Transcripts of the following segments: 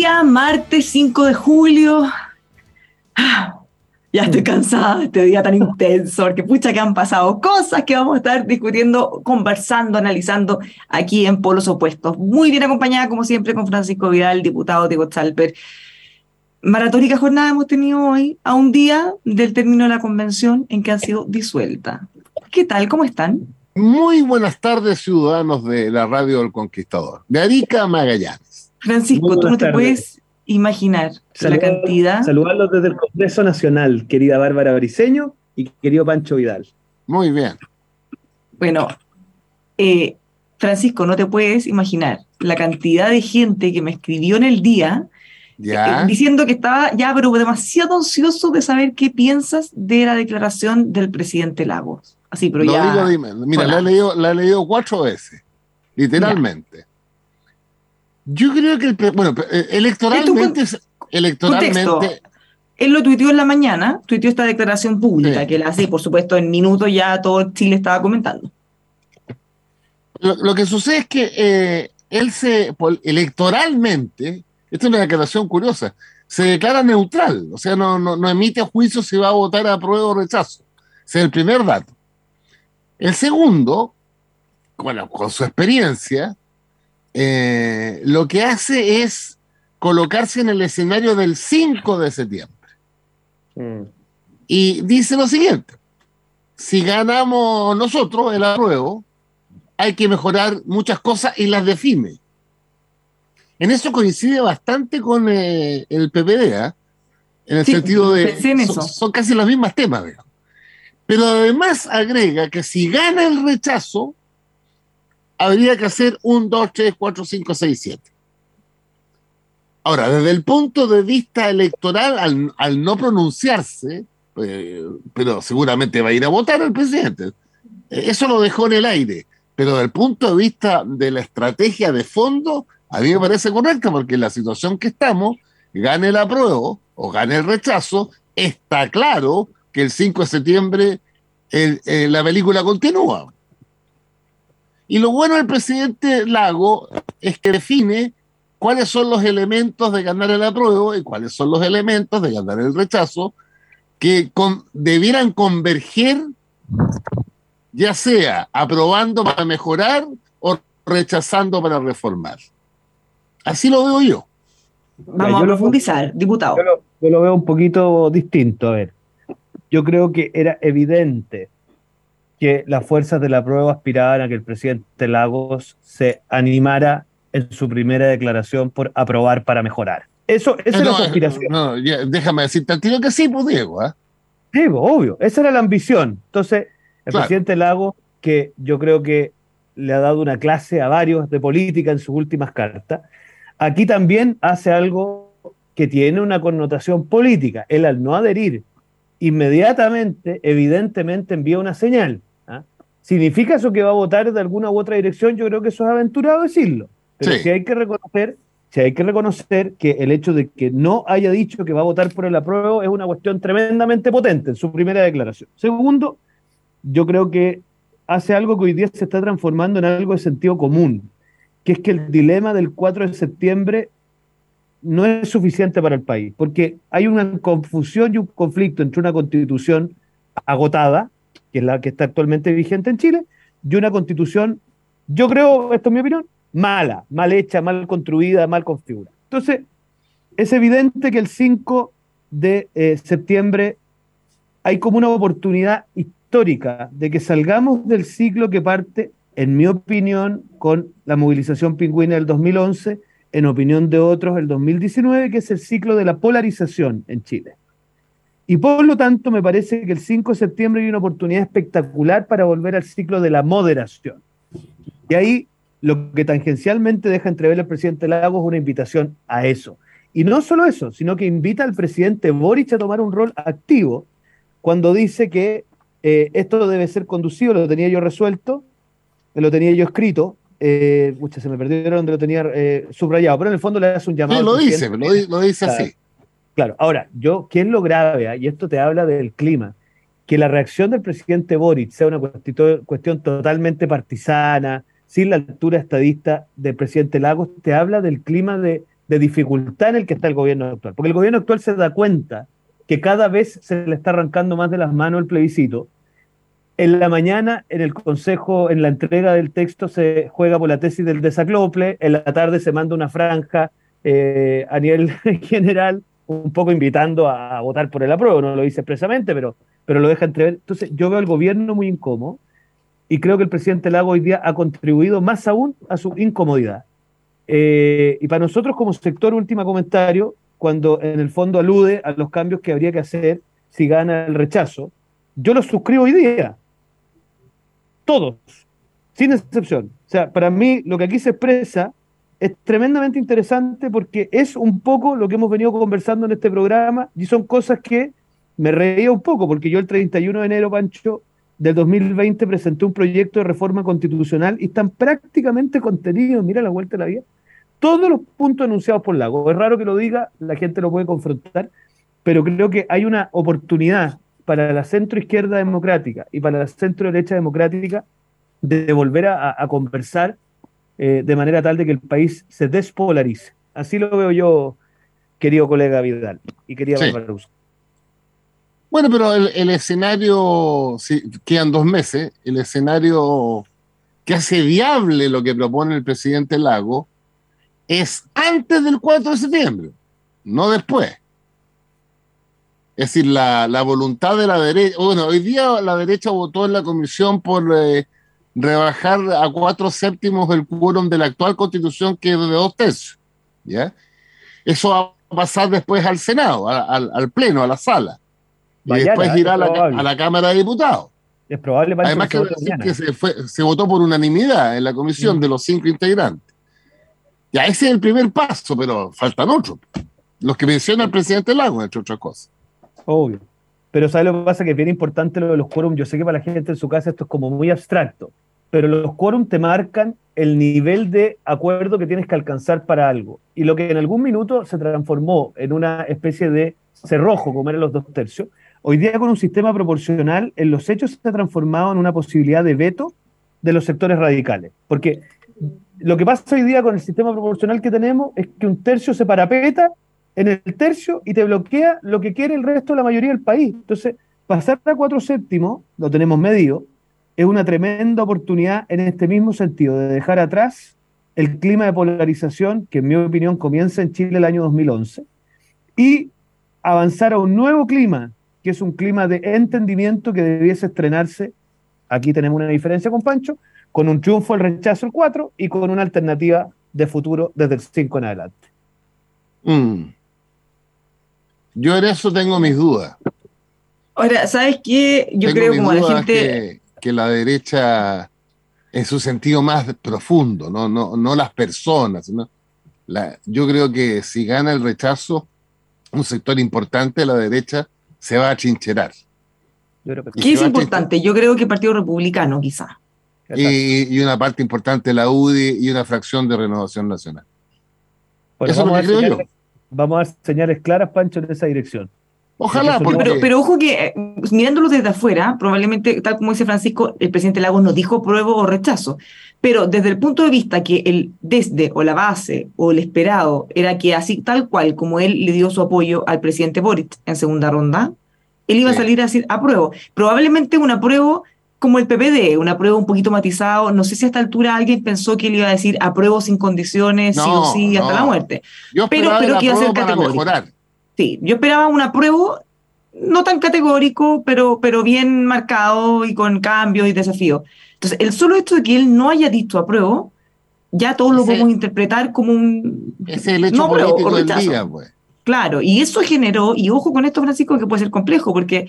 día, martes 5 de julio. Ah, ya estoy cansada de este día tan intenso, porque pucha que han pasado cosas que vamos a estar discutiendo, conversando, analizando aquí en Polos Opuestos. Muy bien acompañada, como siempre, con Francisco Vidal, diputado de Gotzalper. Maratónica jornada hemos tenido hoy, a un día del término de la convención en que ha sido disuelta. ¿Qué tal? ¿Cómo están? Muy buenas tardes, ciudadanos de la Radio del Conquistador. De Arica Magallanes. Francisco, tú no te puedes imaginar la cantidad. Saludarlos desde el Congreso Nacional, querida Bárbara Briceño y querido Pancho Vidal. Muy bien. Bueno, eh, Francisco, no te puedes imaginar la cantidad de gente que me escribió en el día Ya. eh, diciendo que estaba ya pero demasiado ansioso de saber qué piensas de la declaración del presidente Lagos. Así, pero Lo ya. digo, dime. Mira, la he, leído, la he leído cuatro veces, literalmente. Yo creo que, el bueno, eh, electoralmente, electoralmente, Contexto. Él lo tuiteó en la mañana, tuiteó esta declaración pública, Sí. que la hace, por supuesto, en minutos ya todo Chile estaba comentando. lo, lo que sucede es que eh, él se, electoralmente, esta es una declaración curiosa, se declara neutral, o sea, no, no, no emite juicio si va a votar a prueba o rechazo. Ese es el primer dato. El segundo, bueno, con su experiencia, eh, lo que hace es colocarse en el escenario del 5 de septiembre. Mm. Y dice lo siguiente, si ganamos nosotros el apruebo, hay que mejorar muchas cosas y las define. En eso coincide bastante con eh, el PPD, ¿ah? en el Sí, sentido de... en son, eso. son casi los mismos temas, digamos. Pero además agrega que si gana el rechazo, habría que hacer un 2, 3, 4, 5, 6, 7. Ahora, desde el punto de vista electoral, al, no pronunciarse, eh, pero seguramente va a ir a votar el presidente. Eso lo dejó en el aire. Pero desde el punto de vista de la estrategia de fondo, a mí me parece correcta, porque en la situación que estamos, gane el apruebo o gane el rechazo, está claro que el 5 de septiembre eh, la película continúa. Y lo bueno del presidente Lago es que define cuáles son los elementos de ganar el apruebo y cuáles son los elementos de ganar el rechazo que con- debieran converger, ya sea aprobando para mejorar o rechazando para reformar. Así lo veo yo. Vamos yo a lo- profundizar, diputado. Yo lo, yo lo veo un poquito distinto. A ver, yo creo que era evidente que las fuerzas de la prueba aspiraban a que el presidente Lagos se animara en su primera declaración por aprobar para mejorar. Eso, esa era No, su aspiración. no, ya, déjame decirte al tiro que sí, pues Diego. ¿ah? Sí, pues, obvio, esa era la ambición. Entonces, el Claro. presidente Lago, que yo creo que le ha dado una clase a varios de política en sus últimas cartas, aquí también hace algo que tiene una connotación política. Él al no adherir, inmediatamente, evidentemente envía una señal. ¿Significa eso que va a votar de alguna u otra dirección? Yo creo que eso es aventurado decirlo. Pero Sí. sí hay que reconocer si hay que reconocer que el hecho de que no haya dicho que va a votar por el apruebo es una cuestión tremendamente potente en su primera declaración. Segundo, yo creo que hace algo que hoy día se está transformando en algo de sentido común, que es que el dilema del 4 de septiembre no es suficiente para el país, porque hay una confusión y un conflicto entre una constitución agotada, que es la que está actualmente vigente en Chile, y una constitución, yo creo, esto es mi opinión, mala, mal hecha, mal construida, mal configurada. Entonces, es evidente que el 5 de eh, septiembre hay como una oportunidad histórica de que salgamos del ciclo que parte, en mi opinión, con la movilización pingüina del 2011, en opinión de otros, el 2019, que es el ciclo de la polarización en Chile. Y por lo tanto, me parece que el 5 de septiembre hay una oportunidad espectacular para volver al ciclo de la moderación. Y ahí lo que tangencialmente deja entrever el presidente Lagos es una invitación a eso. Y no solo eso, sino que invita al presidente Boric a tomar un rol activo cuando dice que eh, esto debe ser conducido, lo tenía yo resuelto, lo tenía yo escrito, eh, pucha, se me perdieron donde lo tenía eh, subrayado, pero en el fondo le hace un llamado. Sí, lo dice, lo, lo dice así. Claro, ahora, yo, ¿qué lo grave? ah? Y esto te habla del clima. Que la reacción del presidente Boric sea una cuestión totalmente partisana, sin la altura estadista del presidente Lagos, te habla del clima de, de dificultad en el que está el gobierno actual. Porque el gobierno actual se da cuenta que cada vez se le está arrancando más de las manos el plebiscito. En la mañana, en el consejo, en la entrega del texto, se juega por la tesis del desaclople. En la tarde se manda una franja eh, a nivel general, un poco invitando a, votar por el apruebo. No lo dice expresamente, pero, pero lo deja entrever. Entonces, yo veo al gobierno muy incómodo y creo que el presidente Lago hoy día ha contribuido más aún a su incomodidad. Eh, y para nosotros como sector, último comentario, cuando en el fondo alude a los cambios que habría que hacer si gana el rechazo, yo los suscribo hoy día. Todos, sin excepción. O sea, para mí lo que aquí se expresa es tremendamente interesante porque es un poco lo que hemos venido conversando en este programa y son cosas que me reía un poco porque yo el 31 de enero, Pancho, del 2020 presenté un proyecto de reforma constitucional y están prácticamente contenidos, mira la vuelta de la vida, todos los puntos enunciados por Lago. Es raro que lo diga, la gente lo puede confrontar, pero creo que hay una oportunidad para la centro izquierda democrática y para la centro derecha democrática de volver a, conversar eh, de manera tal de que el país se despolarice. Así lo veo yo, querido colega Vidal y querida sí. Bueno, pero el, escenario, si quedan dos meses, el escenario que hace viable lo que propone el presidente Lago es antes del 4 de septiembre, no después. Es decir, la, voluntad de la derecha, bueno, hoy día la derecha votó en la comisión por eh, rebajar a cuatro séptimos el quórum de la actual constitución que es de dos tercios. ¿ya? Eso va a pasar después al Senado, al, al Pleno, a la sala. Y después irá a la, a la, Cámara de Diputados. Es probable Además que, que se, fue, se, votó por unanimidad en la comisión mm. de los cinco integrantes. Ya ese es el primer paso, pero faltan otros. Los que menciona el presidente Lago, entre otras cosas. Obvio. Pero ¿sabes lo que pasa? Que es bien importante lo de los quórum. Yo sé que para la gente en su casa esto es como muy abstracto, pero los quórum te marcan el nivel de acuerdo que tienes que alcanzar para algo. Y lo que en algún minuto se transformó en una especie de cerrojo, como eran los dos tercios, hoy día con un sistema proporcional, en los hechos se ha transformado en una posibilidad de veto de los sectores radicales. Porque lo que pasa hoy día con el sistema proporcional que tenemos es que un tercio se parapeta en el tercio y te bloquea lo que quiere el resto de la mayoría del país. Entonces, pasar a cuatro séptimos, lo tenemos medido, es una tremenda oportunidad en este mismo sentido, de dejar atrás el clima de polarización que en mi opinión comienza en Chile el año 2011 y avanzar a un nuevo clima, que es un clima de entendimiento que debiese estrenarse, aquí tenemos una diferencia con Pancho, con un triunfo el rechazo el 4 y con una alternativa de futuro desde el 5 en adelante. Mm. Yo en eso tengo mis dudas. Ahora, ¿sabes qué? Yo creo como la gente... Que, la derecha, en su sentido más profundo, no, no, no las personas, sino la, yo creo que si gana el rechazo, un sector importante de la derecha se va a chincherar. ¿Qué es importante? Yo creo que el Partido Republicano, quizá. Y, y, una parte importante de la UDI y una fracción de Renovación Nacional. Eso es lo que creo yo. Vamos a dar señales claras, Pancho, en esa dirección. Ojalá, porque... pero, ojo que eh, mirándolo desde afuera, probablemente, tal como dice Francisco, el presidente Lagos no dijo pruebo o rechazo. Pero desde el punto de vista que el desde o la base o el esperado era que así tal cual como él le dio su apoyo al presidente Boric en segunda ronda, él iba a salir a decir apruebo. Probablemente un apruebo como el PPD, una prueba un poquito matizado. No sé si a esta altura alguien pensó que él iba a decir apruebo sin condiciones, sí o sí, hasta la muerte. Yo pero, pero que iba a ser categórico. Sí, yo esperaba un apruebo no tan categórico, pero, pero bien marcado y con cambios y desafíos. Entonces, el solo hecho de que él no haya dicho apruebo, ya todos lo podemos interpretar como un... Es el hecho político del día, pues. Claro, y eso generó, y ojo con esto, Francisco, que puede ser complejo, porque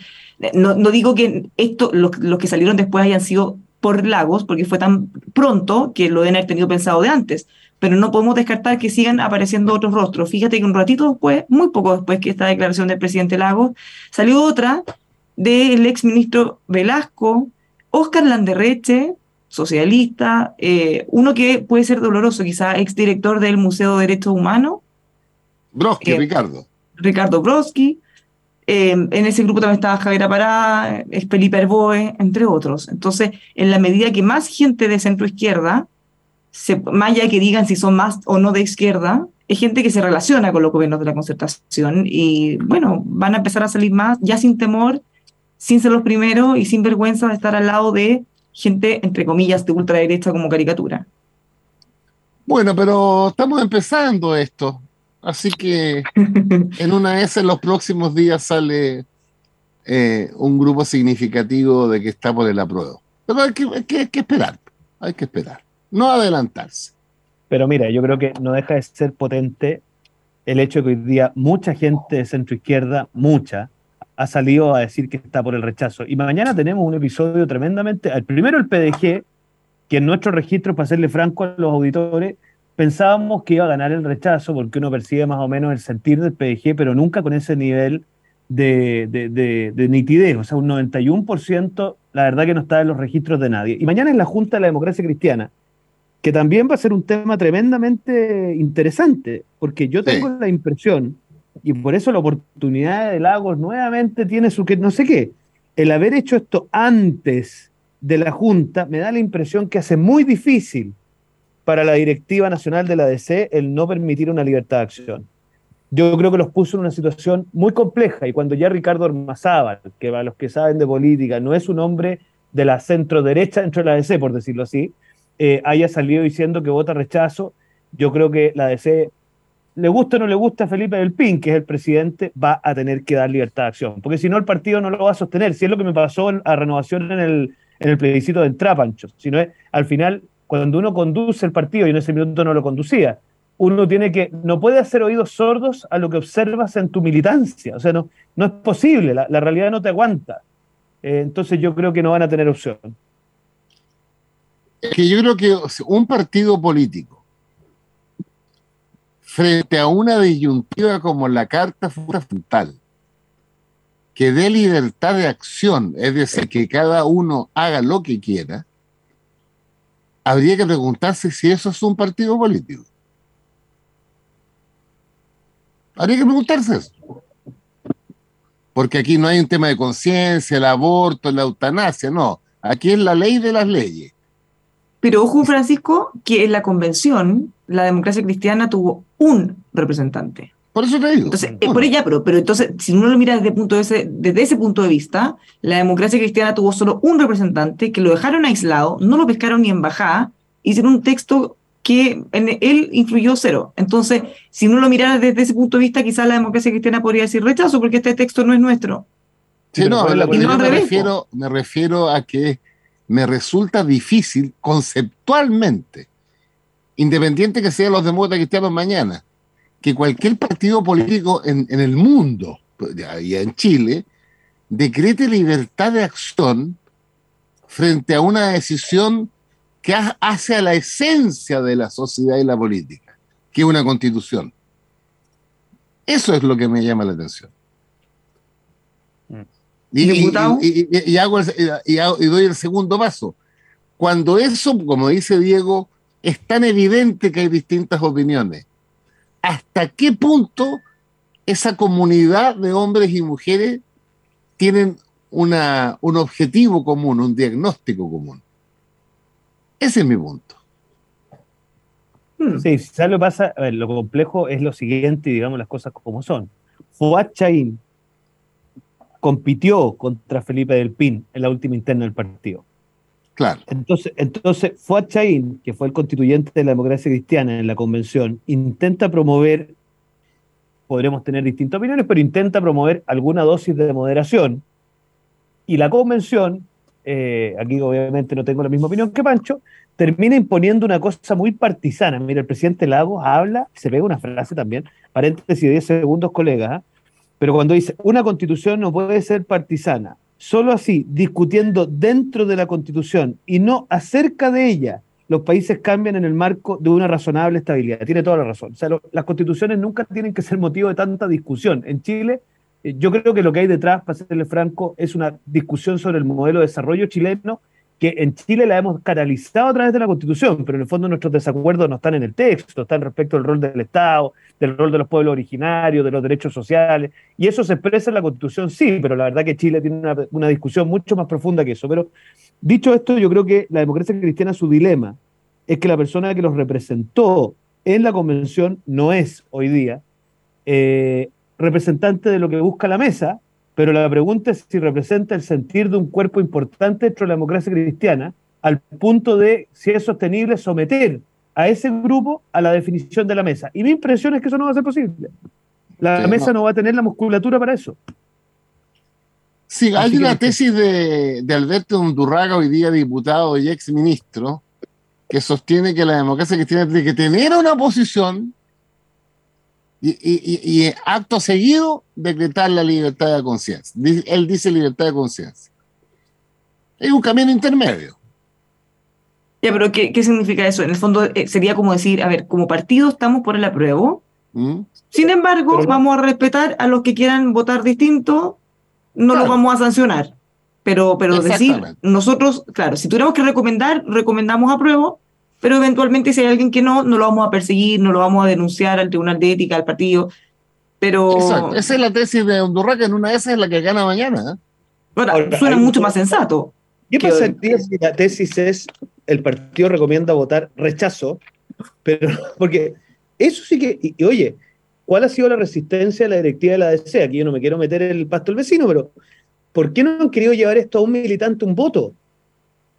no, no digo que esto, los, los, que salieron después hayan sido por Lagos, porque fue tan pronto que lo deben haber tenido pensado de antes, pero no podemos descartar que sigan apareciendo otros rostros. Fíjate que un ratito después, muy poco después que esta declaración del presidente Lagos, salió otra del ex ministro Velasco, Oscar Landerreche, socialista, eh, uno que puede ser doloroso, quizá exdirector del Museo de Derechos Humanos, Broski, Ricardo. Ricardo Broski. Eh, en ese grupo también estaba Javier Pará, Felipe Herboe, entre otros. Entonces, en la medida que más gente de centro izquierda, se, más allá que digan si son más o no de izquierda, es gente que se relaciona con los gobiernos de la concertación y bueno, van a empezar a salir más ya sin temor, sin ser los primeros y sin vergüenza de estar al lado de gente, entre comillas, de ultraderecha como caricatura. Bueno, pero estamos empezando esto, así que en una vez en los próximos días sale eh, un grupo significativo de que está por el apruebo. Pero hay que, hay que esperar, hay que esperar, no adelantarse. Pero mira, yo creo que no deja de ser potente el hecho de que hoy día mucha gente de centro izquierda, mucha, ha salido a decir que está por el rechazo. Y mañana tenemos un episodio tremendamente. El primero, el PDG, que en nuestro registro, para serle franco a los auditores, pensábamos que iba a ganar el rechazo, porque uno percibe más o menos el sentir del PDG, pero nunca con ese nivel de, de, de nitidez. O sea, un 91%, la verdad que no está en los registros de nadie. Y mañana en la Junta de la Democracia Cristiana que también va a ser un tema tremendamente interesante, porque yo tengo la impresión, y por eso la oportunidad de Lagos nuevamente tiene su que, no sé qué, el haber hecho esto antes de la Junta me da la impresión que hace muy difícil para la directiva nacional de la DC el no permitir una libertad de acción. Yo creo que los puso en una situación muy compleja y cuando ya Ricardo Ormazábal, que para los que saben de política no es un hombre de la centro derecha dentro de la DC, por decirlo así, eh, haya salido diciendo que vota rechazo. Yo creo que la DC, le gusta o no le gusta a Felipe del Pin, que es el presidente, va a tener que dar libertad de acción, porque si no el partido no lo va a sostener. Si es lo que me pasó a renovación en el, en el plebiscito de Entrapancho, si no es, al final, cuando uno conduce el partido, y en ese minuto no lo conducía, uno tiene que, no puede hacer oídos sordos a lo que observas en tu militancia. O sea, no, no es posible, la, realidad no te aguanta. Eh, entonces yo creo que no van a tener opción que yo creo que un partido político, frente a una disyuntiva como la Carta Fundamental, que dé libertad de acción, es decir, que cada uno haga lo que quiera, habría que preguntarse si eso es un partido político. Habría que preguntarse eso. Porque aquí no hay un tema de conciencia, el aborto, la eutanasia, no. Aquí es la ley de las leyes. Pero ojo, Francisco, que en la convención la democracia cristiana tuvo un representante. Por eso te digo. Entonces, eh, por ella, pero, pero entonces, si uno lo mira desde, punto ese, desde ese punto de vista, la democracia cristiana tuvo solo un representante que lo dejaron aislado, no lo pescaron ni en bajada, hicieron un texto que en él influyó cero. Entonces, si uno lo mira desde ese punto de vista, quizás la democracia cristiana podría decir rechazo porque este texto no es nuestro. Sí, no, me, refiero, me refiero a que me resulta difícil conceptualmente, independiente que sean los demócratas cristianos mañana, que cualquier partido político en, el mundo, y en Chile, decrete libertad de acción frente a una decisión que hace a la esencia de la sociedad y la política, que es una constitución. Eso es lo que me llama la atención. Y, hago y, doy el segundo paso. Cuando eso, como dice Diego, es tan evidente que hay distintas opiniones, ¿hasta qué punto esa comunidad de hombres y mujeres tienen un objetivo común, un diagnóstico común? Ese es mi punto. Sí, ¿sabes lo pasa? lo complejo es lo siguiente, digamos las cosas como son. Fuad Chaín, compitió contra Felipe del Pin en la última interna del partido. Entonces, entonces Fuad Chaín, que fue el constituyente de la democracia cristiana en la convención, intenta promover, podremos tener distintas opiniones, pero intenta promover alguna dosis de moderación. Y la convención, eh, aquí obviamente no tengo la misma opinión que Pancho, termina imponiendo una cosa muy partisana. Mira, el presidente Lagos habla, se pega una frase también, paréntesis de 10 segundos, colega, ¿ah? Pero cuando dice, una constitución no puede ser partisana, solo así, discutiendo dentro de la constitución y no acerca de ella, los países cambian en el marco de una razonable estabilidad. Tiene toda la razón. O sea, las constituciones nunca tienen que ser motivo de tanta discusión. En Chile, eh, yo creo que lo que hay detrás, para serle franco, es una discusión sobre el modelo de desarrollo chileno que en Chile la hemos canalizado a través de la Constitución, pero en el fondo nuestros desacuerdos no están en el texto, están respecto al rol del Estado, del rol de los pueblos originarios, de los derechos sociales, y eso se expresa en la Constitución, sí, pero la verdad que Chile tiene una, discusión mucho más profunda que eso. Pero dicho esto, yo creo que la democracia cristiana, su dilema es que la persona que los representó en la convención no es hoy día eh, representante de lo que busca la mesa, pero la pregunta es si representa el sentir de un cuerpo importante dentro de la democracia cristiana, al punto de si es sostenible someter a ese grupo a la definición de la mesa. Y mi impresión es que eso no va a ser posible. La Sí, mesa no. no. va a tener la musculatura para eso. Sí, hay que- una tesis de, de Alberto Undurraga, hoy día diputado y ex ministro, que sostiene que la democracia cristiana tiene que tener una posición y, y- y- acto seguido decretar la libertad de conciencia. Él dice libertad de conciencia. Es un camino intermedio. Ya, pero ¿qué, qué significa eso? En el fondo eh, sería como decir, a ver, como partido estamos por el apruebo, ¿Mm? sin embargo, Pero vamos a respetar a los que quieran votar distinto, no Claro. los vamos a sancionar. Pero, pero decir, nosotros, claro, si tuviéramos que recomendar, recomendamos apruebo, pero eventualmente si hay alguien que no, no lo vamos a perseguir, no lo vamos a denunciar al Tribunal de Ética, al partido. Pero Exacto. Esa es la tesis de Undurraga, en una de esas es la que gana mañana. ¿eh? ahora, Ahora, suena mucho un- más sensato. ¿Qué que- pasaría si la tesis es el partido recomienda votar rechazo? Pero, porque eso sí que, y, y oye, ¿cuál ha sido la resistencia de la directiva de la DC? Aquí yo no me quiero meter en el pasto del vecino, pero ¿por qué no han querido llevar esto a un militante un voto?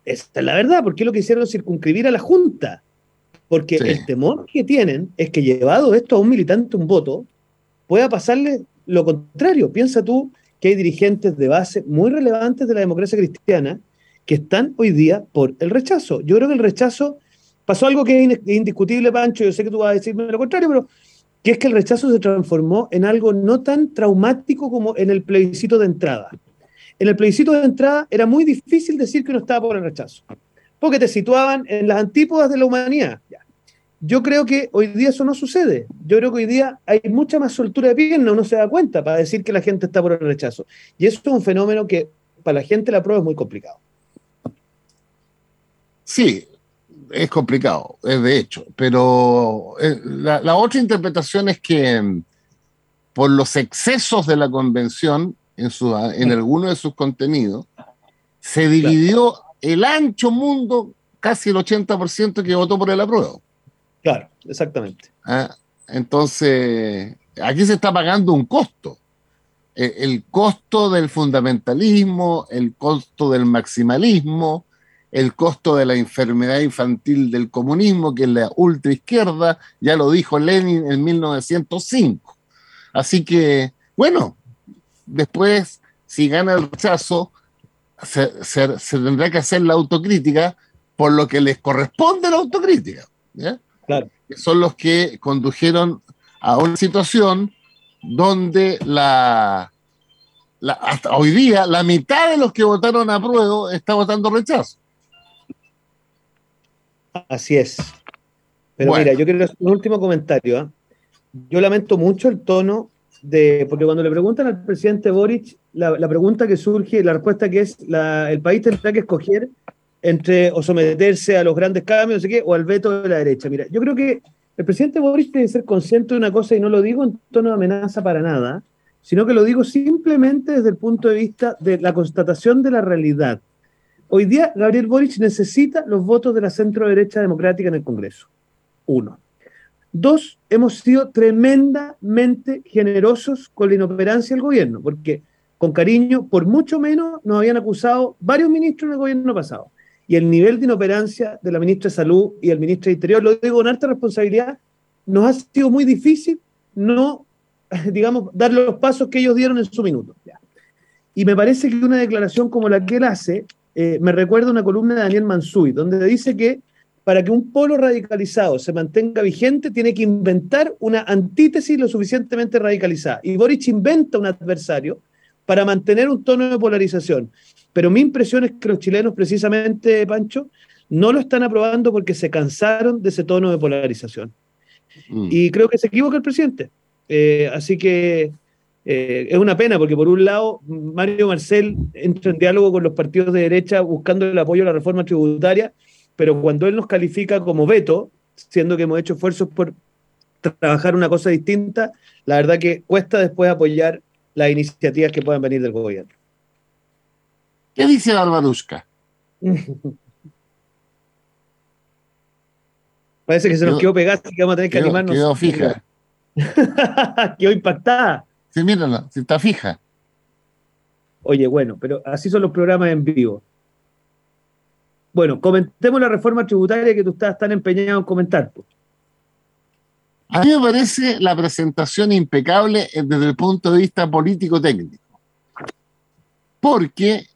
Esta es la verdad, ¿por qué lo quisieron circunscribir a la Junta? Porque Sí. el temor que tienen es que llevado esto a un militante un voto, pueda pasarle lo contrario. Piensa tú que hay dirigentes de base muy relevantes de la democracia cristiana que están hoy día por el rechazo. Yo creo que el rechazo pasó algo que es indiscutible, Pancho, yo sé que tú vas a decirme lo contrario, pero que es que el rechazo se transformó en algo no tan traumático como en el plebiscito de entrada. En el plebiscito de entrada era muy difícil decir que uno estaba por el rechazo, porque te situaban en las antípodas de la humanidad. Yo creo que hoy día eso no sucede. Yo creo que hoy día hay mucha más soltura de pierna, uno se da cuenta para decir que la gente está por el rechazo. Y eso es un fenómeno que para la gente la prueba es muy complicado. Sí, es complicado, es de hecho, pero eh, la, la otra interpretación es que mm, por los excesos de la convención en, su, en alguno de sus contenidos, se dividió el ancho mundo, casi el 80% que votó por el apruebo. Claro, exactamente. ¿ah? Entonces, aquí se está pagando un costo. Eh, El costo del fundamentalismo, el costo del maximalismo, el costo de la enfermedad infantil del comunismo, que es la ultraizquierda, ya lo dijo Lenin en 1905. Así que, bueno, después, si gana el rechazo, se, se- se tendrá que hacer la autocrítica por lo que les corresponde la autocrítica. ¿ya? Claro. que son los que condujeron a una situación donde la, la- hasta hoy día la mitad de los que votaron a prueba está votando rechazo. Así es. Pero Bueno. mira, yo quiero hacer un último comentario. ¿ah? Yo lamento mucho el tono de. Porque cuando le preguntan al presidente Boric, la, pregunta que surge, la respuesta que es: la- el país tendrá que escoger entre o someterse a los grandes cambios, no sé qué, o al veto de la derecha. Mira, yo creo que el presidente Boric tiene que ser consciente de una cosa, y no lo digo en tono de amenaza para nada, sino que lo digo simplemente desde el punto de vista de la constatación de la realidad. Hoy día Gabriel Boric necesita los votos de la centro derecha democrática en el Congreso. Uno. Dos, hemos sido tremendamente generosos con la inoperancia del gobierno, porque con cariño, por mucho menos, nos habían acusado varios ministros en el gobierno pasado. Y el nivel de inoperancia de la ministra de Salud y el ministro de Interior, lo digo con alta responsabilidad, nos ha sido muy difícil no, digamos, dar los pasos que ellos dieron en su minuto. Y me parece que una declaración como la que él hace eh, me recuerda una columna de Daniel Mansuy, donde dice que para que un polo radicalizado se mantenga vigente, tiene que inventar una antítesis lo suficientemente radicalizada. Y Boric inventa un adversario para mantener un tono de polarización. Pero mi impresión es que los chilenos, precisamente, Pancho, no lo están aprobando porque se cansaron de ese tono de polarización. Mm. Y creo que se equivoca el presidente. Eh, así que eh, es una pena porque por un lado Mario Marcel entra en diálogo con los partidos de derecha buscando el apoyo a la reforma tributaria, pero cuando él nos califica como veto, siendo que hemos hecho esfuerzos por tra- trabajar una cosa distinta, la verdad que cuesta después apoyar las iniciativas que puedan venir del gobierno. ¿Qué dice Barbarushka? Parece que se nos quedó, pegada, así que vamos a tener que quedó, animarnos. Quedó fija. quedó impactada. Sí, mírala, si está fija. Oye, bueno, pero así son los programas en vivo. Bueno, comentemos la reforma tributaria que tú estás tan empeñado en comentar. pues. A mí me parece la presentación impecable desde el punto de vista político-técnico. Porque,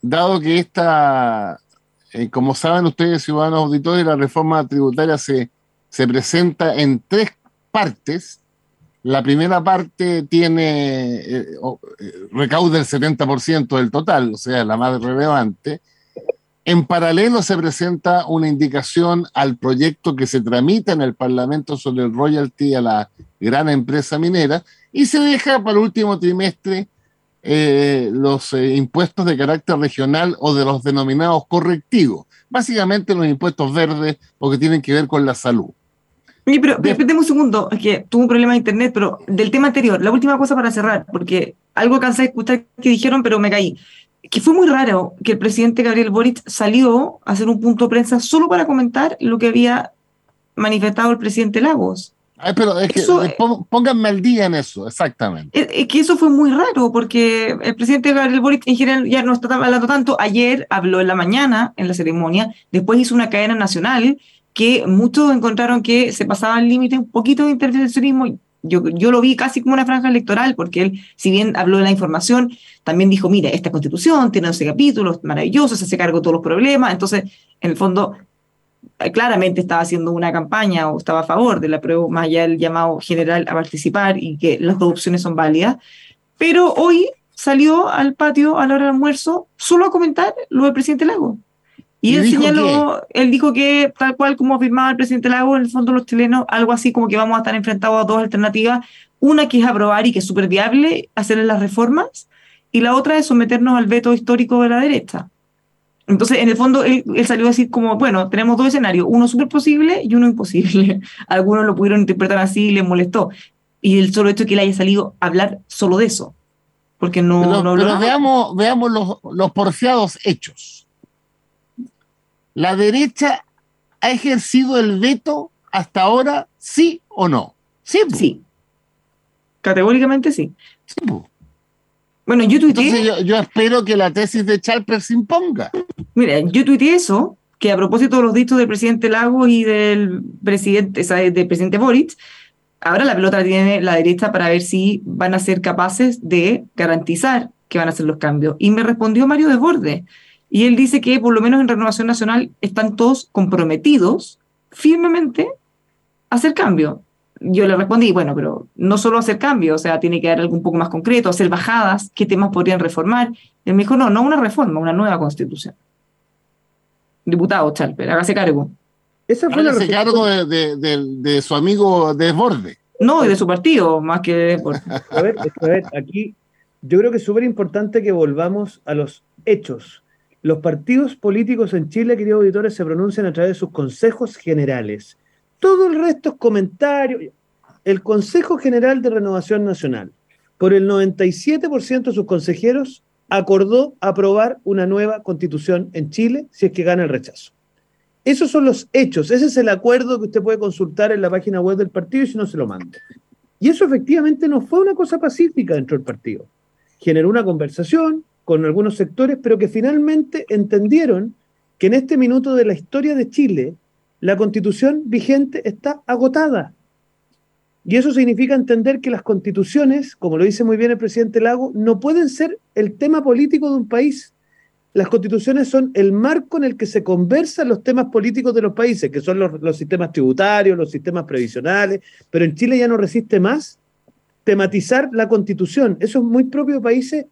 dado que esta, eh, como saben ustedes, ciudadanos auditores, la reforma tributaria se, se presenta en tres partes. La primera parte tiene, eh, eh, recauda el 70% del total, o sea, la más relevante. En paralelo se presenta una indicación al proyecto que se tramita en el Parlamento sobre el royalty a la gran empresa minera y se deja para el último trimestre eh, los eh, impuestos de carácter regional o de los denominados correctivos, básicamente los impuestos verdes o que tienen que ver con la salud. Oye, pero, espérate un segundo, es que tuve un problema de internet, pero del tema anterior, la última cosa para cerrar, porque algo cansé de escuchar que dijeron, pero me caí que fue muy raro que el presidente Gabriel Boric salió a hacer un punto de prensa solo para comentar lo que había manifestado el presidente Lagos. Ay, pero es que Eso, pónganme al día en eso, exactamente. Es, es que eso fue muy raro, porque el presidente Gabriel Boric en general ya no está hablando tanto. Ayer habló en la mañana, en la ceremonia, después hizo una cadena nacional que muchos encontraron que se pasaba el límite un poquito de intervencionismo. Yo, yo lo vi casi como una franja electoral, porque él, si bien habló de la información, también dijo, mire, esta constitución tiene 12 capítulos, maravilloso, se hace cargo de todos los problemas. Entonces, en el fondo, eh, claramente estaba haciendo una campaña o estaba a favor de la prueba, más allá del llamado general a participar y que las dos opciones son válidas. Pero hoy salió al patio a la hora del almuerzo solo a comentar lo del presidente Lago. Y, ¿Y él señaló, él dijo que tal cual como afirmaba el presidente Lago, en el fondo los chilenos, algo así como que vamos a estar enfrentados a dos alternativas, una que es aprobar y que es súper viable hacer las reformas, y la otra es someternos al veto histórico de la derecha. Entonces, en el fondo, él, él salió a decir como, bueno, tenemos dos escenarios, uno súper posible y uno imposible. Algunos lo pudieron interpretar así y les molestó. Y el solo hecho de que él haya salido a hablar solo de eso. Porque no... Pero, no pero habló- veamos, veamos los, los porfiados hechos. ¿La derecha ha ejercido el veto hasta ahora, sí o no? Sí, po. Sí. Categóricamente sí. Sí, po. Bueno, yo tuiteé... Entonces yo, yo espero que la tesis de Chalper se imponga. Mira, yo tuiteé eso, que a propósito de los dichos del presidente Lagos y del presidente, o sea, del presidente Boric, ahora la pelota la tiene la derecha para ver si van a ser capaces de garantizar que van a hacer los cambios. Y me respondió Mario Desbordes. Y él dice que por lo menos en Renovación Nacional están todos comprometidos firmemente a hacer cambio. Yo le respondí, bueno, pero no solo hacer cambio, o sea, tiene que dar algo un poco más concreto, hacer bajadas, qué temas podrían reformar. Y él me dijo, no, no una reforma, una nueva constitución. Diputado Chalper, hágase cargo. Esa fue la Hágase respuesta- cargo de, de- de- de su amigo Desborde. No, y de su partido, más que de por- A ver, a ver, aquí yo creo que es súper importante que volvamos a los hechos. Los partidos políticos en Chile, queridos auditores, se pronuncian a través de sus consejos generales. Todo el resto es comentario. El Consejo General de Renovación Nacional, por el 97% de sus consejeros, acordó aprobar una nueva constitución en Chile si es que gana el rechazo. Esos son los hechos, ese es el acuerdo que usted puede consultar en la página web del partido y si no se lo mando. Y eso efectivamente no fue una cosa pacífica dentro del partido. Generó una conversación con algunos sectores, pero que finalmente entendieron que en este minuto de la historia de Chile, la constitución vigente está agotada. Y eso significa entender que las constituciones, como lo dice muy bien el presidente Lago, no pueden ser el tema político de un país. Las constituciones son el marco en el que se conversan los temas políticos de los países, que son los, los sistemas tributarios, los sistemas previsionales, pero en Chile ya no resiste más tematizar la constitución. Eso es muy propio de países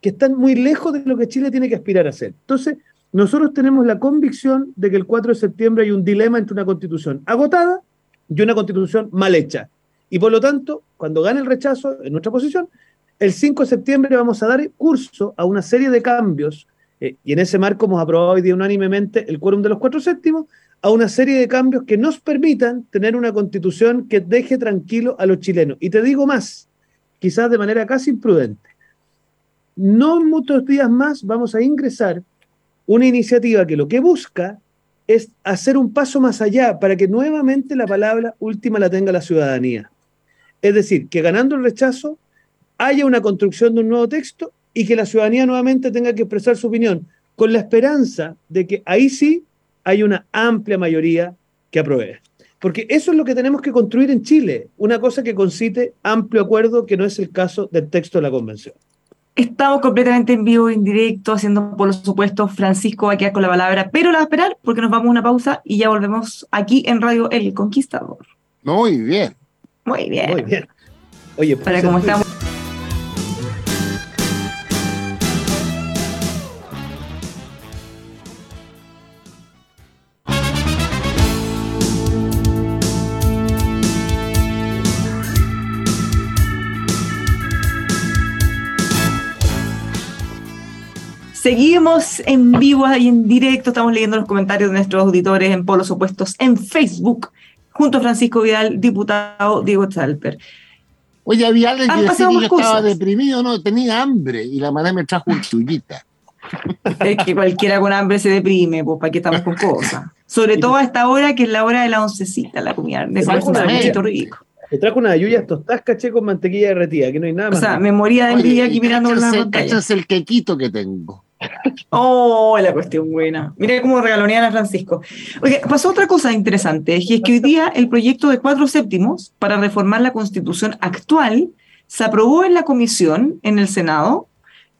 que están muy lejos de lo que Chile tiene que aspirar a hacer. Entonces, nosotros tenemos la convicción de que el 4 de septiembre hay un dilema entre una constitución agotada y una constitución mal hecha. Y por lo tanto, cuando gane el rechazo, en nuestra posición, el 5 de septiembre vamos a dar curso a una serie de cambios, eh, y en ese marco hemos aprobado hoy día unánimemente el quórum de los cuatro séptimos, a una serie de cambios que nos permitan tener una constitución que deje tranquilo a los chilenos. Y te digo más, quizás de manera casi imprudente, no muchos días más vamos a ingresar una iniciativa que lo que busca es hacer un paso más allá para que nuevamente la palabra última la tenga la ciudadanía. Es decir, que ganando el rechazo haya una construcción de un nuevo texto y que la ciudadanía nuevamente tenga que expresar su opinión, con la esperanza de que ahí sí hay una amplia mayoría que apruebe. Porque eso es lo que tenemos que construir en Chile, una cosa que concite amplio acuerdo, que no es el caso del texto de la convención. Estamos completamente en vivo, en directo, haciendo por los supuestos. Francisco va a quedar con la palabra, pero la va a esperar porque nos vamos a una pausa y ya volvemos aquí en Radio El Conquistador. Muy bien. Muy bien. Muy bien. Oye, Para cómo estamos. Seguimos en vivo y en directo, estamos leyendo los comentarios de nuestros auditores en Polos Opuestos en Facebook, junto a Francisco Vidal, diputado Diego Chalper. Oye, había alguien que Han decía pasado que yo más estaba deprimido, no, tenía hambre y la madre me trajo un chuyita. Es que cualquiera con hambre se deprime, pues para qué estamos con cosas. Sobre todo a esta hora que es la hora de la oncecita, la comida, de un rico. Te trajo una yuyas tostadas caché con mantequilla derretida, que no hay nada O más. sea, me moría de envidia aquí mirando la pantalla. cáchense el quequito que tengo. Oh, la cuestión buena. Mira cómo regalonean a Francisco. Oye, pasó otra cosa interesante, y es que hoy día el proyecto de cuatro séptimos para reformar la constitución actual se aprobó en la comisión, en el Senado,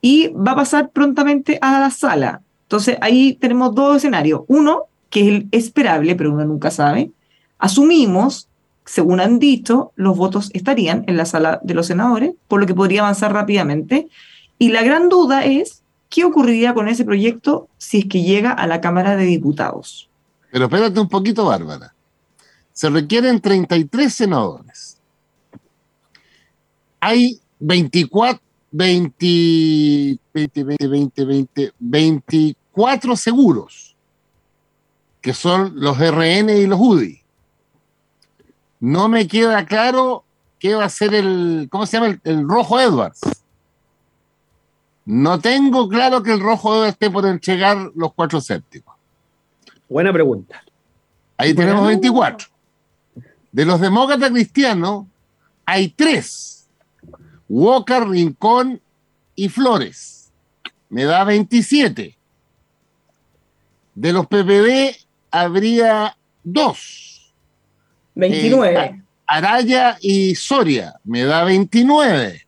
y va a pasar prontamente a la sala. Entonces, ahí tenemos dos escenarios. Uno, que es el esperable, pero uno nunca sabe. Asumimos, según han dicho, los votos estarían en la sala de los senadores, por lo que podría avanzar rápidamente. Y la gran duda es, ¿qué ocurriría con ese proyecto si es que llega a la Cámara de Diputados? Pero espérate un poquito, Bárbara. Se requieren 33 senadores. Hay 24, 20, 20, 20, 20, 20, 24 seguros, que son los RN y los UDI. No me queda claro qué va a ser el, ¿cómo se llama? El, el Rojo Edwards. No tengo claro que el Rojo esté por entregar los cuatro séptimos. Buena pregunta. Ahí tenemos 24. De los demócratas cristianos, hay tres. Walker, Rincón y Flores. Me da 27. De los PPD habría dos. 29. Eh, Araya y Soria. Me da 29.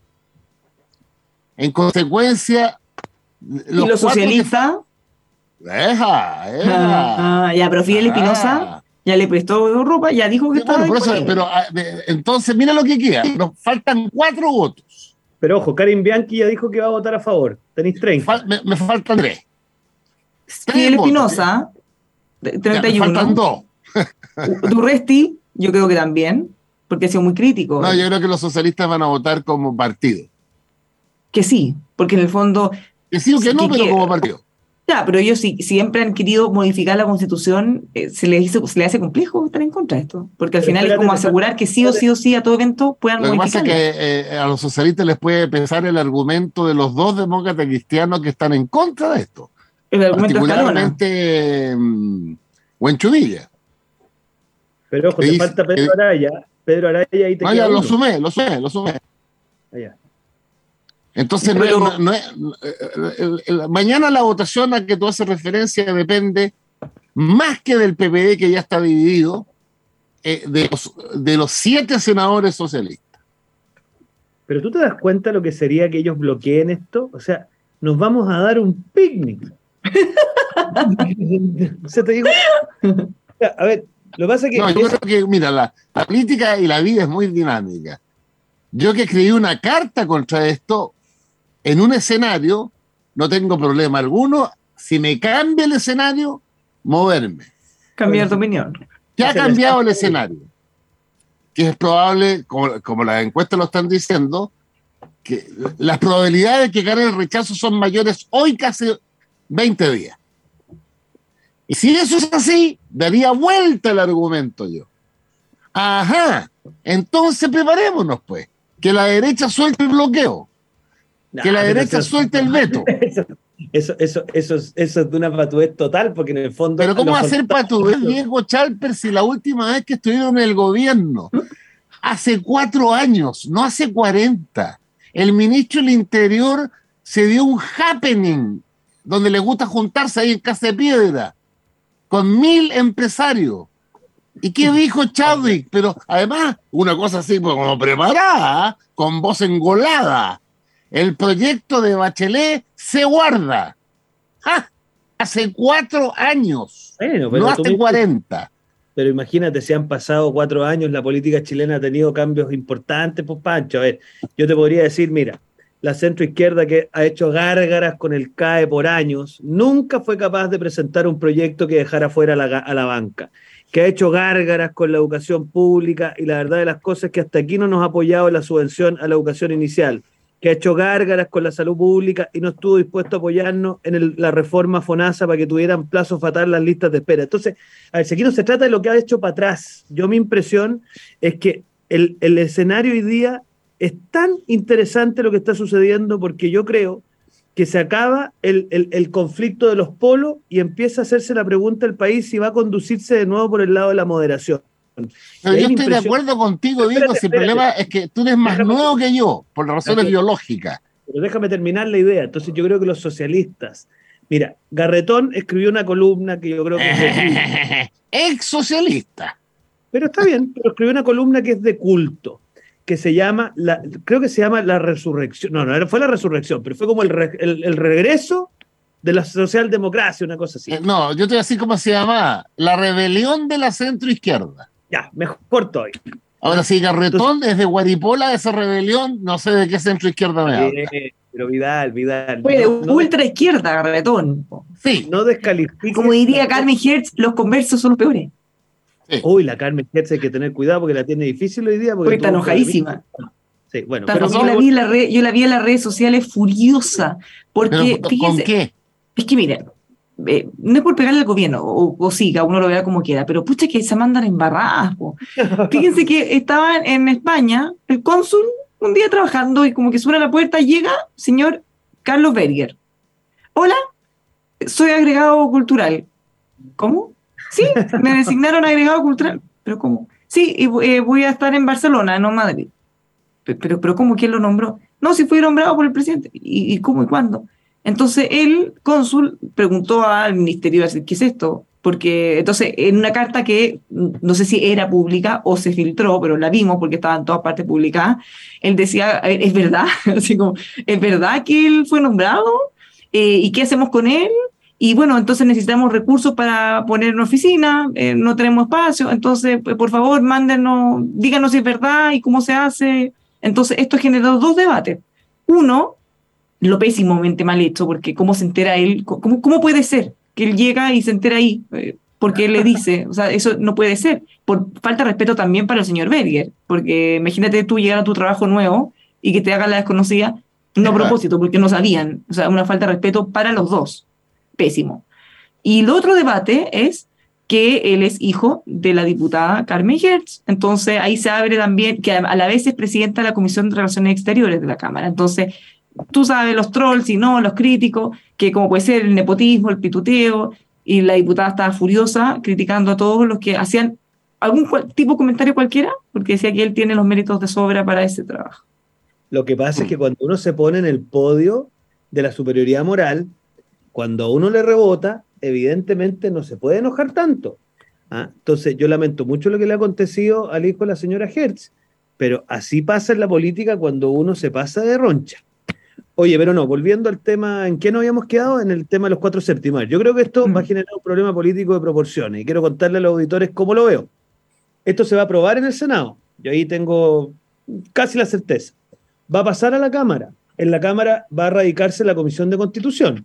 En consecuencia... ¿Y los cuatro que- socialistas? Deja, deja. Ah, ya, pero Fidel Espinosa Ah. ya le prestó ropa, ya dijo que Sí, estaba bueno, por eso, pero ah, entonces mira lo que queda. Nos faltan cuatro votos. Pero ojo, Karim Bianchi ya dijo que va a votar a favor. Tenéis 30. Fal- me, me faltan tres. Fidel Espinosa, de- Ya, me faltan 31. dos. Durresti, yo creo que también, porque ha sido muy crítico. No, yo creo que los socialistas van a votar como partido. Que sí, porque en el fondo Que sí o que no, que- pero que- como partido. Ya, pero ellos si, siempre han querido modificar la constitución, eh, se, les hizo, se les hace complejo estar en contra de esto. Porque al Pero final es como asegurar que sí o sí o sí a todo evento puedan Lo que pasa es modificar. que eh, a los socialistas les puede pesar el argumento de los dos demócratas cristianos que están en contra de esto. El argumento. Particularmente mm, Huenchudilla. Pero ojo, ¿Qué te falta Pedro. Araya. Pedro Araya ahí te No, queda ya lo uno. sumé, lo sumé, lo sumé. Allá. Entonces, no es- Pero- no- no es- el- el- el- mañana la votación a que tú haces referencia depende más que del PPD que ya está dividido, eh, de, los, de los siete senadores socialistas. Pero tú te das cuenta lo que sería que ellos bloqueen esto. O sea, nos vamos a dar un picnic. o sea, te digo. a ver, lo que pasa es que. No, yo creo que, mira, la, la política y la vida es muy dinámica. Yo que escribí una carta contra esto, en un escenario, no tengo problema alguno. Si me cambia el escenario, moverme. Cambiar de opinión. Ya ha cambiado el escenario. Que es probable, como, como las encuestas lo están diciendo, que las probabilidades de que gane el rechazo son mayores hoy hace 20 días. Y si eso es así, daría vuelta el argumento yo. Ajá, entonces preparémonos pues. Que la derecha suelte el bloqueo, que la pero derecha eso- suelte el veto. Eso, eso, eso, eso, es- eso es de una patudez total, porque en el fondo. Pero ¿cómo va a ser patudez Diego Chalper si la última vez que estuvieron en el gobierno, hace cuatro años, no hace 40, el ministro del Interior se dio un happening donde le gusta juntarse ahí en Casa de Piedra con mil empresarios. ¿Y qué dijo Chadwick? Pero además, una cosa así pues, como preparada, con voz engolada. El proyecto de Bachelet se guarda. ¡Ja! Hace cuatro años, Bueno, pero no hace 40. Pero imagínate, si han pasado cuatro años, la política chilena ha tenido cambios importantes, pues Pancho. A ver, yo te podría decir, mira, la centroizquierda que ha hecho gárgaras con el CAE por años, nunca fue capaz de presentar un proyecto que dejara fuera a la, a la banca, que ha hecho gárgaras con la educación pública y la verdad de las cosas es que hasta aquí no nos ha apoyado la subvención a la educación inicial, que ha hecho gárgaras con la salud pública y no estuvo dispuesto a apoyarnos en el- la reforma FONASA para que tuvieran plazo fatal las listas de espera. Entonces, a ver, si aquí no se trata de lo que ha hecho para atrás. Yo mi impresión es que el, el escenario hoy día es tan interesante lo que está sucediendo porque yo creo que se acaba el, el- el conflicto de los polos y empieza a hacerse la pregunta del país si va a conducirse de nuevo por el lado de la moderación. Pero yo estoy de acuerdo contigo, Diego, Espérate, si el espérate. problema es que tú eres más Déjame- nuevo que yo, por razones biológicas. Pero déjame terminar la idea. Entonces yo creo que los socialistas, mira, Garretón escribió una columna que yo creo que es Ex socialista. Pero está bien, pero escribió una columna que es de culto, que se llama, la, creo que se llama La Resurrección. No, no, era- fue la Resurrección, pero fue como el, re- el, el regreso de la socialdemocracia, una cosa así. Eh, No, yo te voy a decir cómo se llama. La rebelión de la centroizquierda. Ya, mejor todavía. Ahora, si Garretón es de Guaripola de esa rebelión, no sé de qué centroizquierda me habla. Eh, pero Vidal, Vidal. Fue de no, no- ultra izquierda, Garretón. Sí, no descalifiques Como diría Carmen Hertz, los conversos son los peores. Uy, la Carmen Hertz hay que tener cuidado porque la tiene difícil hoy día. Porque Porque está enojadísima. Sí, bueno, pero yo, la vi en la red- yo la vi en las redes sociales furiosa. Porque, pero ¿con fíjense, qué? es que miren, eh, no es por pegarle al gobierno, o, o sí, cada uno lo vea como quiera, pero pucha que se mandan embarradas. po. Fíjense que estaban en España, el cónsul un día trabajando y como que suena a la puerta, llega señor Carlos Berger. Hola, soy agregado cultural. ¿Cómo? Sí, me designaron agregado cultural. ¿Pero cómo? Sí, y eh, voy a estar en Barcelona, no en Madrid. Pe- Pero, pero ¿cómo? ¿Quién lo nombró? No, si fui nombrado por el presidente. ¿Y, y cómo y cuándo? Entonces el cónsul preguntó al ministerio, ¿qué es esto? Porque entonces en una carta que mm, no sé si era pública o se filtró, pero la vimos porque estaba en todas partes publicada, él decía, "Eh, ¿es verdad? Así como, ¿es verdad que él fue nombrado? Eh, ¿Y qué hacemos con él? Y bueno, entonces necesitamos recursos para poner una oficina, eh, no tenemos espacio, entonces pues, por favor mándenos, díganos si es verdad y cómo se hace. Entonces esto generó dos debates. Uno, lo pésimamente mal hecho, porque cómo se entera él, cómo, cómo puede ser que él llega y se entera ahí, Eh, porque él le dice, o sea, eso no puede ser, por falta de respeto también para el señor Berger, porque imagínate tú llegar a tu trabajo nuevo y que te hagan la desconocida, no a propósito, porque no sabían, o sea, una falta de respeto para los dos, pésimo. Y el otro debate es que él es hijo de la diputada Carmen Hertz. Entonces ahí se abre también, que a la vez es presidenta de la Comisión de Relaciones Exteriores de la Cámara. Entonces, tú sabes, los trolls y no, los críticos, que como puede ser el nepotismo, el pituteo, y la diputada estaba furiosa criticando a todos los que hacían algún cual- tipo de comentario cualquiera, porque decía que él tiene los méritos de sobra para ese trabajo. Lo que pasa es que cuando uno se pone en el podio de la superioridad moral, cuando a uno le rebota, evidentemente no se puede enojar tanto. ¿ah? Entonces, yo lamento mucho lo que le ha acontecido al hijo de la señora Hertz, pero así pasa en la política cuando uno se pasa de roncha. Oye, pero no, volviendo al tema, ¿en qué nos habíamos quedado? En el tema de los cuatro séptimos. Yo creo que esto Mm. va a generar un problema político de proporciones y quiero contarle a los auditores cómo lo veo. Esto se va a aprobar en el Senado. Yo ahí tengo casi la certeza. Va a pasar a la Cámara. En la Cámara va a radicarse la Comisión de Constitución.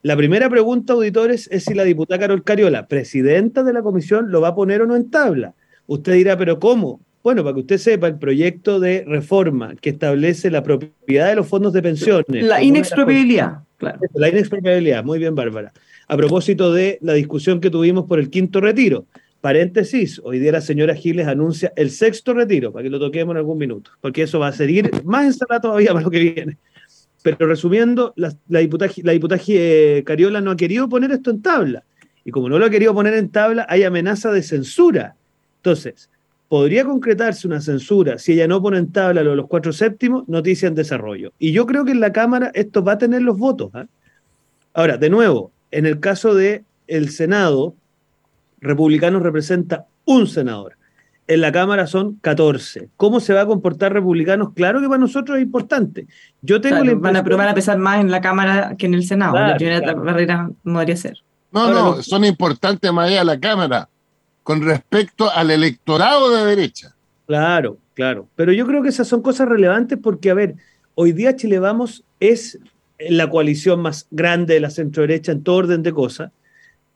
La primera pregunta, auditores, es si la diputada Carol Cariola, presidenta de la comisión, lo va a poner o no en tabla. Usted dirá, ¿pero cómo? Bueno, para que usted sepa, el proyecto de reforma que establece la propiedad de los fondos de pensiones. La inexpropiabilidad, claro. la inexpropiabilidad, muy bien, Bárbara. A propósito de la discusión que tuvimos por el quinto retiro, paréntesis, hoy día la señora Giles anuncia el sexto retiro, para que lo toquemos en algún minuto, porque eso va a seguir más ensalada todavía para lo que viene. Pero resumiendo, la, la diputada, la diputada eh, Cariola no ha querido poner esto en tabla. Y como no lo ha querido poner en tabla, hay amenaza de censura. Entonces, podría concretarse una censura si ella no pone en tabla lo de los cuatro séptimos, noticia en desarrollo. Y yo creo que en la Cámara esto va a tener los votos. ¿eh? Ahora, de nuevo, en el caso del el Senado, republicanos representa un senador. En la Cámara son 14. ¿Cómo se va a comportar republicanos? Claro que para nosotros es importante. Yo tengo claro, van, a, van a pesar más en la Cámara que en el Senado. Claro, la primera claro. barrera no debería ser. No, Ahora, no, son importantes más allá de la Cámara con respecto al electorado de derecha. Claro, claro. Pero yo creo que esas son cosas relevantes porque, a ver, hoy día Chile Vamos es la coalición más grande de la centro-derecha en todo orden de cosas.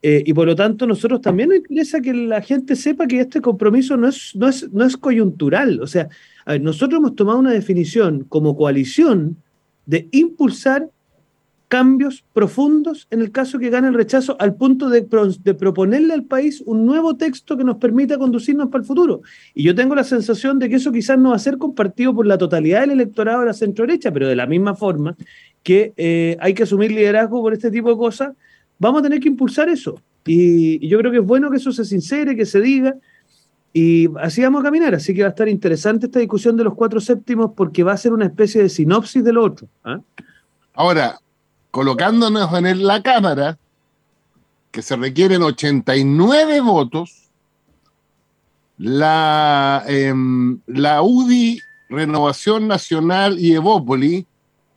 Eh, y por lo tanto, nosotros también nos interesa que la gente sepa que este compromiso no es, no es, no es coyuntural. O sea, nosotros hemos tomado una definición como coalición de impulsar cambios profundos en el caso que gane el rechazo al punto de, proponerle al país un nuevo texto que nos permita conducirnos para el futuro. Y yo tengo la sensación de que eso quizás no va a ser compartido por la totalidad del electorado de la centro-derecha, pero de la misma forma que eh, hay que asumir liderazgo por este tipo de cosas, vamos a tener que impulsar eso. Y, yo creo que es bueno que eso se sincere, que se diga, y así vamos a caminar. Así que va a estar interesante esta discusión de los cuatro séptimos porque va a ser una especie de sinopsis de lo otro. ¿eh? Ahora, colocándonos en la Cámara, que se requieren 89 votos, la, eh, la UDI, Renovación Nacional y Evópoli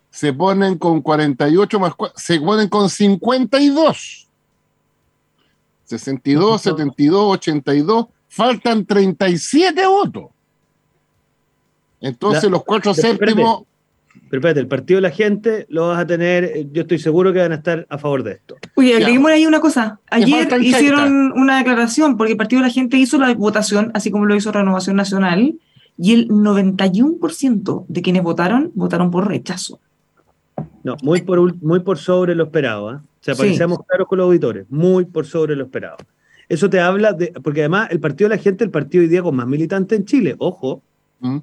se ponen con 48 más 4, se ponen con 52. 62, 72, 82, faltan 37 votos. Entonces la, los cuatro séptimos... Pero espérate, el partido de la gente lo vas a tener, yo estoy seguro que van a estar a favor de esto. Oye, agreguemos ahí una cosa. Ayer hicieron una declaración porque el partido de la gente hizo la votación, así como lo hizo Renovación Nacional, y el 91% de quienes votaron, votaron por rechazo. No, muy por, muy por sobre lo esperado. ¿eh? O sea, para sí. que seamos claros con los auditores, muy por sobre lo esperado. Eso te habla de. Porque además, el partido de la gente, el partido hoy día con más militantes en Chile, ojo. Mm.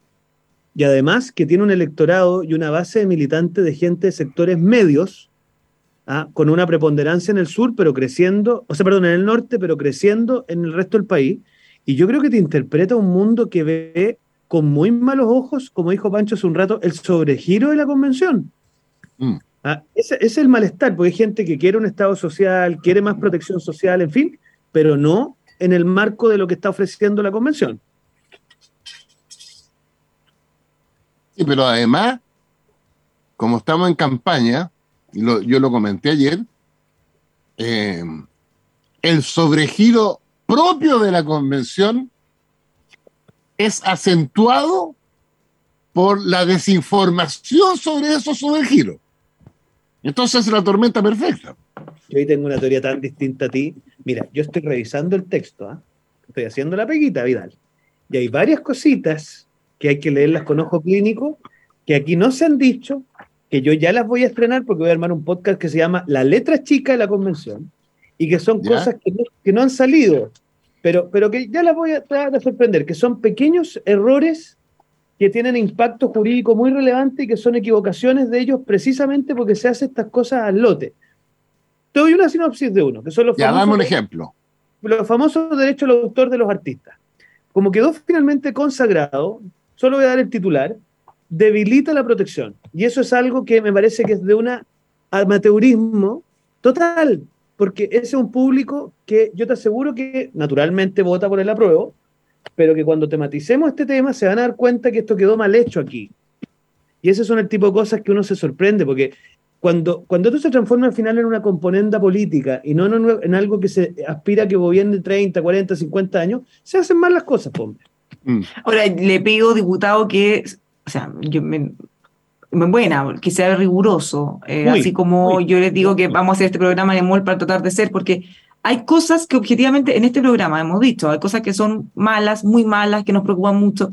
Y además que tiene un electorado y una base de militantes de gente de sectores medios, ¿ah? con una preponderancia en el sur, pero creciendo, o sea, perdón, en el norte, pero creciendo en el resto del país. Y yo creo que te interpreta un mundo que ve con muy malos ojos, como dijo Pancho hace un rato, el sobregiro de la convención. Mm. Ah, ese, ese, es el malestar, porque hay gente que quiere un Estado social, quiere más protección social, en fin, pero no en el marco de lo que está ofreciendo la convención. Sí, pero además, como estamos en campaña, y yo lo comenté ayer, eh, el sobregiro propio de la convención es acentuado por la desinformación sobre esos sobregiros. Entonces es la tormenta perfecta. Yo ahí tengo una teoría tan distinta a ti. Mira, yo estoy revisando el texto, ¿eh? estoy haciendo la peguita, Vidal. Y hay varias cositas que hay que leerlas con ojo clínico, que aquí no se han dicho, que yo ya las voy a estrenar porque voy a armar un podcast que se llama La letra chica de la convención, y que son ¿Ya? cosas que no, que no, han salido, pero, pero que ya las voy a, a sorprender, que son pequeños errores que tienen impacto jurídico muy relevante y que son equivocaciones de ellos precisamente porque se hacen estas cosas al lote. Te doy una sinopsis de uno, que son los ya, famosos, dame un ejemplo. Los famosos derechos del autor de los artistas. Como quedó finalmente consagrado, solo voy a dar el titular, debilita la protección. Y eso es algo que me parece que es de un amateurismo total, porque ese es un público que yo te aseguro que naturalmente vota por el apruebo, pero que cuando tematicemos este tema se van a dar cuenta que esto quedó mal hecho aquí. Y ese son el tipo de cosas que uno se sorprende, porque cuando, cuando esto se transforma al final en una componenda política y no en, en algo que se aspira a que gobierne 30, 40, 50 años, se hacen mal las cosas, hombre. Mm. Ahora, le pido, diputado, que, o sea, yo me, buena, que sea riguroso, eh, así como yo les digo que vamos a hacer este programa de MOL para tratar de ser, porque hay cosas que objetivamente en este programa hemos dicho, hay cosas que son malas, muy malas, que nos preocupan mucho,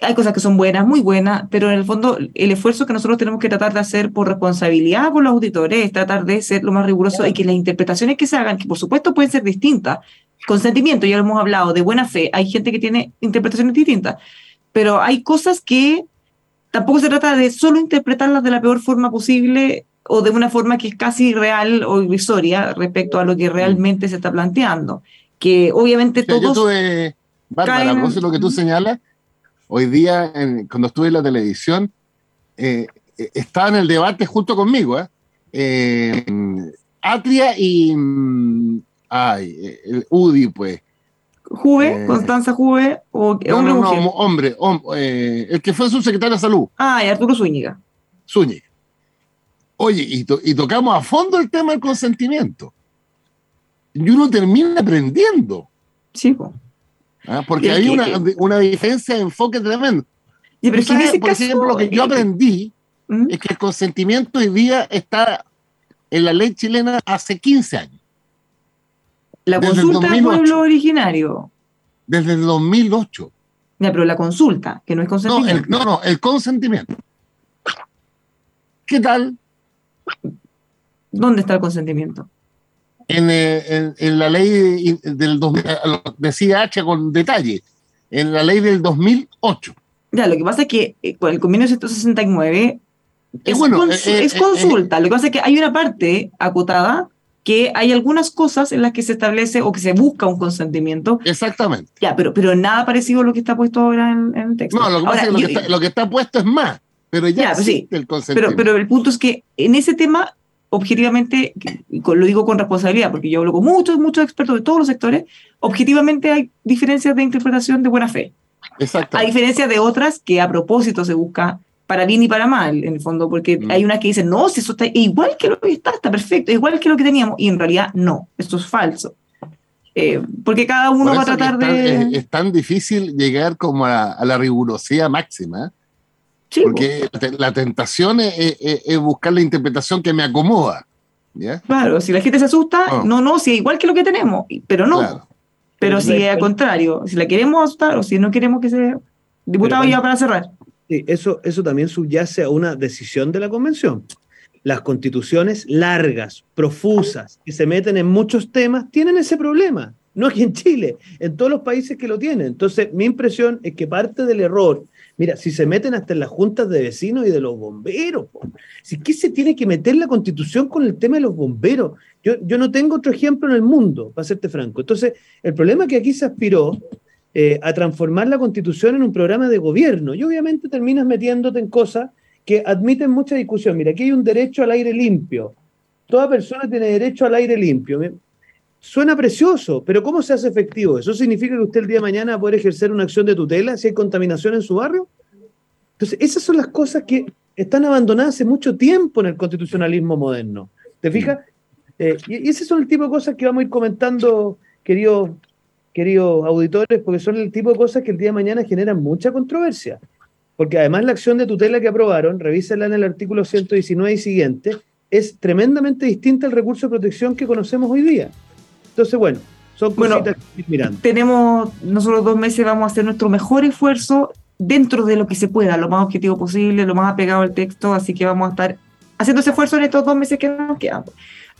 hay cosas que son buenas, muy buenas, pero en el fondo el esfuerzo que nosotros tenemos que tratar de hacer por responsabilidad con los auditores es tratar de ser lo más riguroso y que las interpretaciones que se hagan, que por supuesto pueden ser distintas, consentimiento, ya lo hemos hablado, de buena fe, hay gente que tiene interpretaciones distintas, pero hay cosas que tampoco se trata de solo interpretarlas de la peor forma posible o de una forma que es casi real o irrisoria respecto a lo que realmente se está planteando. Que obviamente O sea, yo todos... tuve, Bárbara, caen- lo que tú señalas, hoy día, en- cuando estuve en la televisión, eh, eh, estaba en el debate junto conmigo, ¿eh? Eh, Atria y mm, ay, eh, el UDI, pues. Juve, Eh, Constanza Juve, o No, hombre no, no, mujer. hombre, hom- eh, el que fue subsecretario de salud, Ah, y Arturo Zúñiga. Zúñiga. Oye, y, to- y tocamos a fondo el tema del consentimiento. Y uno termina aprendiendo, Sí, po. ¿ah? porque hay que- una, una diferencia de enfoque tremendo. Y pero Por caso, ejemplo, lo que yo aprendí ¿Mm? es que el consentimiento hoy día está en la ley chilena hace 15 años, la desde consulta del 2008. pueblo originario. desde el 2008. Ya, pero la consulta, que no es No, consentimiento. el, no, no, el consentimiento. ¿Qué tal ¿Dónde está el consentimiento? en, eh, en- en la ley del 2000, eh, decía H con detalle, en la ley del 2008? Ya, lo que pasa es que eh, con el convenio 169 Eh, es, bueno, cons- eh, eh, es eh, consulta. Lo que pasa es que hay una parte acotada que hay algunas cosas en las que se establece o que se busca un consentimiento. Exactamente. Ya, pero, pero nada parecido a lo que está puesto ahora en, en el texto. No, lo que pasa es que lo, que está, lo que está puesto es más, pero ya, Ya, pues sí. el pero, consentimiento. pero el punto es que en ese tema, objetivamente, lo digo con responsabilidad, porque yo hablo con muchos, muchos expertos de todos los sectores, objetivamente hay diferencias de interpretación de buena fe. A Exactamente. diferencia de otras que a propósito se busca para bien y para mal, en el fondo, porque Mm. hay unas que dicen, no, si eso está igual que lo que está, está perfecto, igual que lo que teníamos, y en realidad no, esto es falso. Eh, porque cada uno Por va a tratar es, tan, de... es- es tan difícil llegar como a, a la rigurosidad máxima, ¿eh? Sí, porque la tentación es, es- es buscar la interpretación que me acomoda. ¿ya? claro, si la gente se asusta, Ah. no, no, si es igual que lo que tenemos, pero no. Claro. Pero Pero si la- al contrario, si la queremos asustar o si no queremos que se... Diputado, ya para cerrar. Sí, eso, eso también subyace a una decisión de la convención. Las constituciones largas, profusas, que se meten en muchos temas, tienen ese problema. No aquí en Chile, en todos los países que lo tienen. Entonces, mi impresión es que parte del error, mira, si se meten hasta en las juntas de vecinos y de los bomberos, si ¿qué se tiene que meter la constitución con el tema de los bomberos? Yo, yo no tengo otro ejemplo en el mundo, para serte franco. Entonces, el problema que aquí se aspiró eh, a transformar la constitución en un programa de gobierno y obviamente terminas metiéndote en cosas que admiten mucha discusión. Mira, aquí hay un derecho al aire limpio. Toda persona tiene derecho al aire limpio. Suena precioso, pero ¿cómo se hace efectivo? ¿Eso significa que usted el día de mañana va a poder ejercer una acción de tutela si hay contaminación en su barrio? Entonces, esas son las cosas que están abandonadas hace mucho tiempo en el constitucionalismo moderno. ¿Te fijas? Eh, y, y ese son el tipo de cosas que vamos a ir comentando, queridos queridos auditores, porque son el tipo de cosas que el día de mañana generan mucha controversia. Porque además la acción de tutela que aprobaron, revísela en el artículo 119 y siguiente, es tremendamente distinta al recurso de protección que conocemos hoy día. Entonces, bueno, son Bueno, cositas que ir mirando. tenemos, nosotros dos meses vamos a hacer nuestro mejor esfuerzo dentro de lo que se pueda, lo más objetivo posible, lo más apegado al texto, así que vamos a estar haciendo ese esfuerzo en estos dos meses que nos quedan.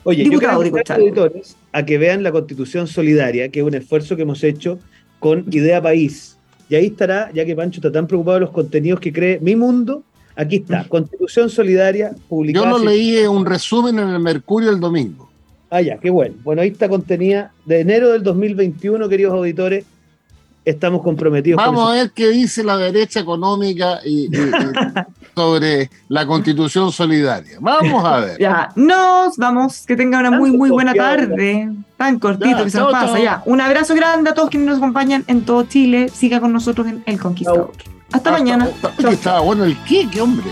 Oye, Diputado, yo quiero a los auditores a que vean la Constitución Solidaria, que es un esfuerzo que hemos hecho con Idea País. Y ahí estará, ya que Pancho está tan preocupado de los contenidos que cree Mi Mundo, aquí está, Constitución Solidaria, publicada. Yo lo leí en un resumen en el Mercurio el domingo. Ah, ya, qué bueno. Bueno, ahí está contenida de enero del 2021, queridos auditores. Estamos comprometidos Vamos a ver qué dice la derecha económica y, y- y sobre la constitución solidaria. Vamos a ver. Ya, nos vamos, que tengan una muy, muy buena tarde. Tan cortito Ya, que se chao, nos pasa. chao. Ya, un abrazo grande a todos quienes nos acompañan en todo Chile. Siga con nosotros en El Conquistador. Hasta, mañana. Hasta- Oye, estaba bueno el qué, qué hombre.